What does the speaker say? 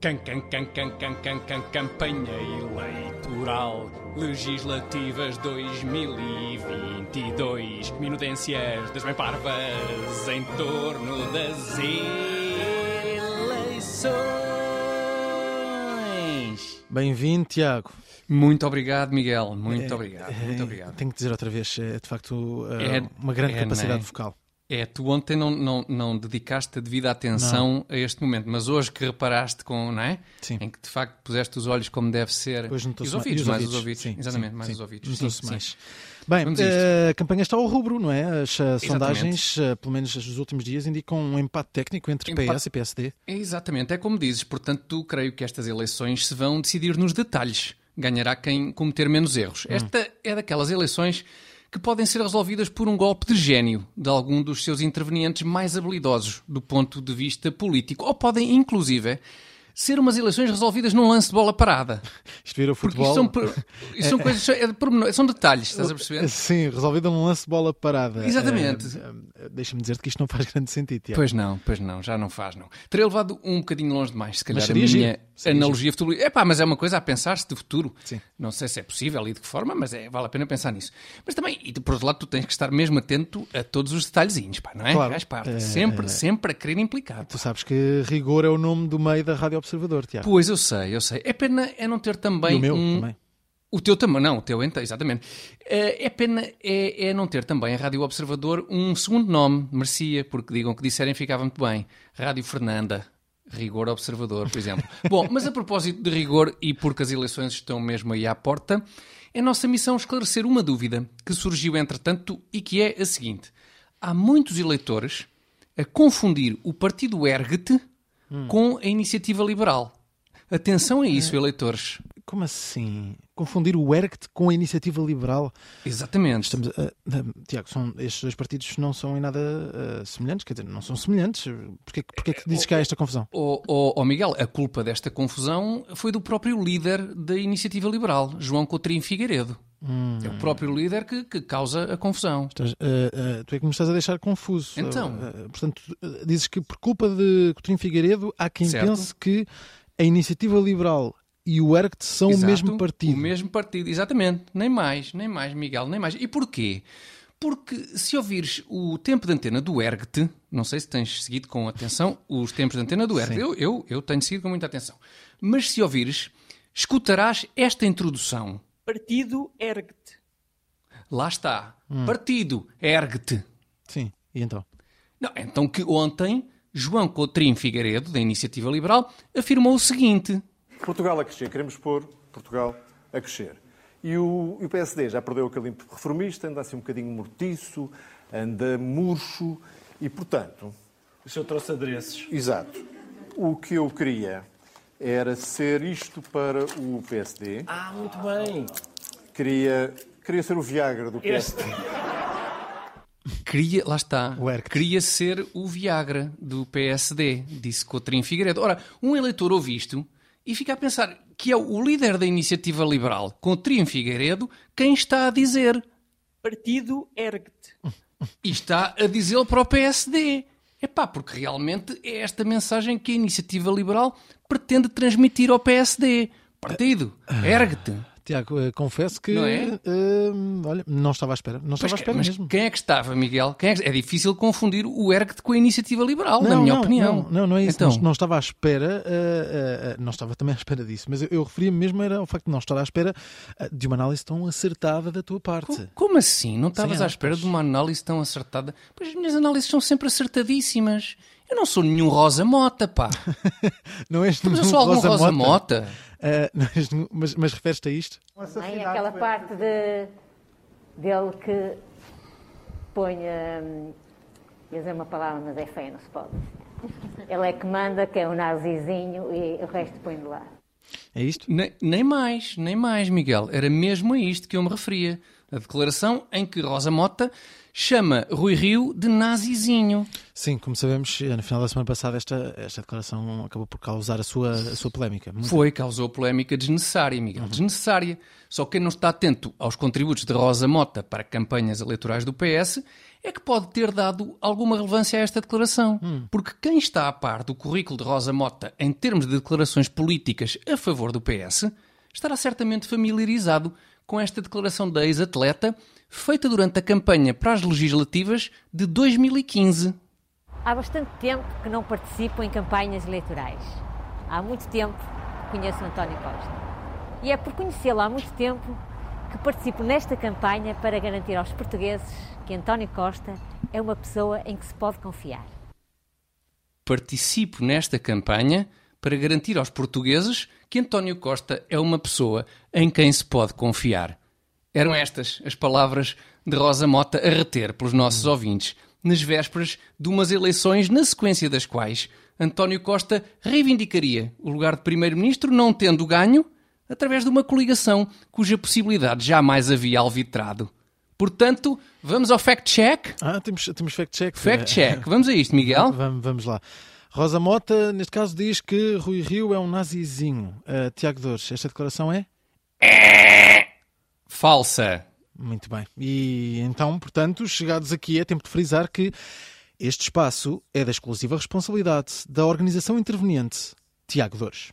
Can, can, can, can, can, can, can, campanha eleitoral legislativas 2022. Minudências das bem parvas em torno das eleições. Bem-vindo, Tiago. Muito obrigado, Miguel. Muito obrigado. Muito obrigado. Tenho que dizer outra vez, é de facto É- uma grande é, capacidade né? vocal. É, tu ontem não, não, não dedicaste a devida atenção a este momento, mas hoje que reparaste com, não é? Sim. Em que de facto puseste os olhos como deve ser. Hoje e notou-se os ouvidos, e os mais os ouvidos, sim, Exatamente, sim, mais sim. os ouvidos. Notou-se Sim, sim. mais. Bem, a isto. eh, a campanha está ao rubro, não é? As eh, sondagens, eh, pelo menos nos últimos dias, indicam um empate técnico entre Empate. PS e PSD. Exatamente, é como dizes. Portanto, creio que estas eleições se vão decidir nos detalhes. Ganhará quem cometer menos erros. Hum. Esta é daquelas eleições que podem ser resolvidas por um golpe de gênio de algum dos seus intervenientes mais habilidosos do ponto de vista político. Ou podem, inclusive, ser umas eleições resolvidas num lance de bola parada. Isto vira o Porque futebol. isto são, por- isto são coisas, é são detalhes, estás a perceber? Sim, resolvido num lance de bola parada. Exatamente. Eh, Deixa-me dizer que isto não faz grande sentido, Tiago. Pois não, pois não, já não faz, não. Terei levado um bocadinho longe demais, se calhar, a minha giro, analogia futuro. É pá, mas é uma coisa a pensar-se de futuro. Sim. Não sei se é possível e de que forma, mas é, vale a pena pensar nisso. Mas também, e por outro lado, tu tens que estar mesmo atento a todos os detalhezinhos, pá, não é? Claro. Faz parte. É, sempre, é. sempre a querer implicar. Tu sabes que rigor é o nome do meio da Rádio Observador, Tiago. Pois eu sei, eu sei. É pena é não ter também E o meu um, também. O teu também, não, o teu então, exatamente. Eh, É pena é, é não ter também a Rádio Observador um segundo nome, merecia, porque digam que disserem ficava muito bem. Rádio Fernanda, Rigor Observador, por exemplo. Bom, mas a propósito de rigor e porque as eleições estão mesmo aí à porta, é nossa missão esclarecer uma dúvida que surgiu entretanto e que é a seguinte. Há muitos eleitores a confundir o partido Ergt com a iniciativa liberal. Atenção a isso, eleitores. Como assim? Confundir o ERGT com a Iniciativa Liberal? Exatamente. Estamos a- a- Tiago, são, estes dois partidos não são em nada eh, semelhantes, quer dizer, não são semelhantes. Porquê, porquê que dizes que há esta confusão? Ó ó- ó, Miguel, a culpa desta confusão foi do próprio líder da Iniciativa Liberal, João Coutrinho Figueiredo. É o próprio líder que, que causa a confusão. Estás, eh, eh, tu é que me estás a deixar confuso. Então? Eh, portanto, dizes que por culpa de Coutinho Figueiredo há quem Certo. pense que a Iniciativa Liberal e o ERGT são Exato, o mesmo partido. O mesmo partido, exatamente. Nem mais, nem mais, Miguel, nem mais. E porquê? Porque se ouvires o tempo de antena do ERGT, não sei se tens seguido com atenção os tempos de antena do ERGT, eu, eu, eu tenho seguido com muita atenção. Mas se ouvires, escutarás esta introdução. Partido Ergt. Lá está. Partido ERGT. Sim, e então? Não, então que ontem João Coutrinho Figueiredo, da Iniciativa Liberal, afirmou o seguinte. Portugal a crescer, queremos pôr Portugal a crescer. E o, e o PSD já perdeu aquele ímpeto reformista, anda assim um bocadinho mortiço, anda murcho e, portanto, O senhor trouxe adereços. exato, o que eu queria era ser isto para o PSD, Ah, muito bem. queria, queria ser o Viagra do PSD. Queria, lá está, queria ser o Viagra do PSD, disse Coutrinho Figueiredo. Ora, um eleitor ouve isto e fica a pensar que é o líder da Iniciativa Liberal, Coutrinho Figueiredo, quem está a dizer. Partido Ergt. E está a dizê-lo para o PSD. Epá, porque realmente é esta mensagem que a Iniciativa Liberal pretende transmitir ao PSD. Partido, ergue-te. Tiago, eh, confesso que Não é? eh, olha, não estava à espera. Não estava Pois à espera mas mesmo. quem é que estava, Miguel? Quem é, que- é difícil confundir o ERGT com a Iniciativa Liberal, na Não, minha não, opinião. Não, não, é isso. Então, Não, não estava à espera, eh, eh, não estava também à espera disso, mas eu, eu referia-me mesmo era ao facto de não estar à espera de uma análise tão acertada da tua parte. co- como assim? Não estavas à espera de uma análise tão acertada? Pois as minhas análises são sempre acertadíssimas. Eu não sou nenhum Rosa Mota, pá. Não és Mas eu nenhum sou algum Rosa, Rosa Mota. Eh, não és nenhum- mas, mas referes-te a isto? Bem, aquela parte de, dele que põe. hum, ia dizer uma palavra, mas é feia, não se pode. Ele é que manda, que é o nazizinho, e o resto põe de lá. É isto? Nem, nem mais, nem mais, Miguel. Era mesmo a isto que eu me referia. Na declaração em que Rosa Mota chama Rui Rio de nazizinho. Sim, como sabemos, no final da semana passada esta, esta declaração acabou por causar a sua, a sua polémica. Muito Foi, causou polémica desnecessária, Miguel, desnecessária. Só quem não está atento aos contributos de Rosa Mota para campanhas eleitorais do PS é que pode ter dado alguma relevância a esta declaração. Porque quem está a par do currículo de Rosa Mota em termos de declarações políticas a favor do PS estará certamente familiarizado com esta declaração da ex-atleta feita durante a campanha para as legislativas de 2015. Há bastante tempo que não participo em campanhas eleitorais. Há muito tempo que conheço António Costa. E é por conhecê-lo há muito tempo que participo nesta campanha para garantir aos portugueses que António Costa é uma pessoa em que se pode confiar. Participo nesta campanha para garantir aos portugueses que António Costa é uma pessoa em quem se pode confiar. Eram estas as palavras de Rosa Mota a reter pelos nossos ouvintes, nas vésperas de umas eleições na sequência das quais António Costa reivindicaria o lugar de Primeiro-Ministro, não tendo ganho, através de uma coligação cuja possibilidade jamais havia alvitrado. Portanto, vamos ao fact-check? Ah, temos, temos fact-check. Fact-check. Vamos a isto, Miguel? Vamos, vamos lá. Rosa Mota, neste caso, diz que Rui Rio é um nazizinho. Uh, Tiago Dores, esta declaração é? Falsa. Muito bem. E então, portanto, chegados aqui, é tempo de frisar que este espaço é da exclusiva responsabilidade da organização interveniente, Tiago Dores.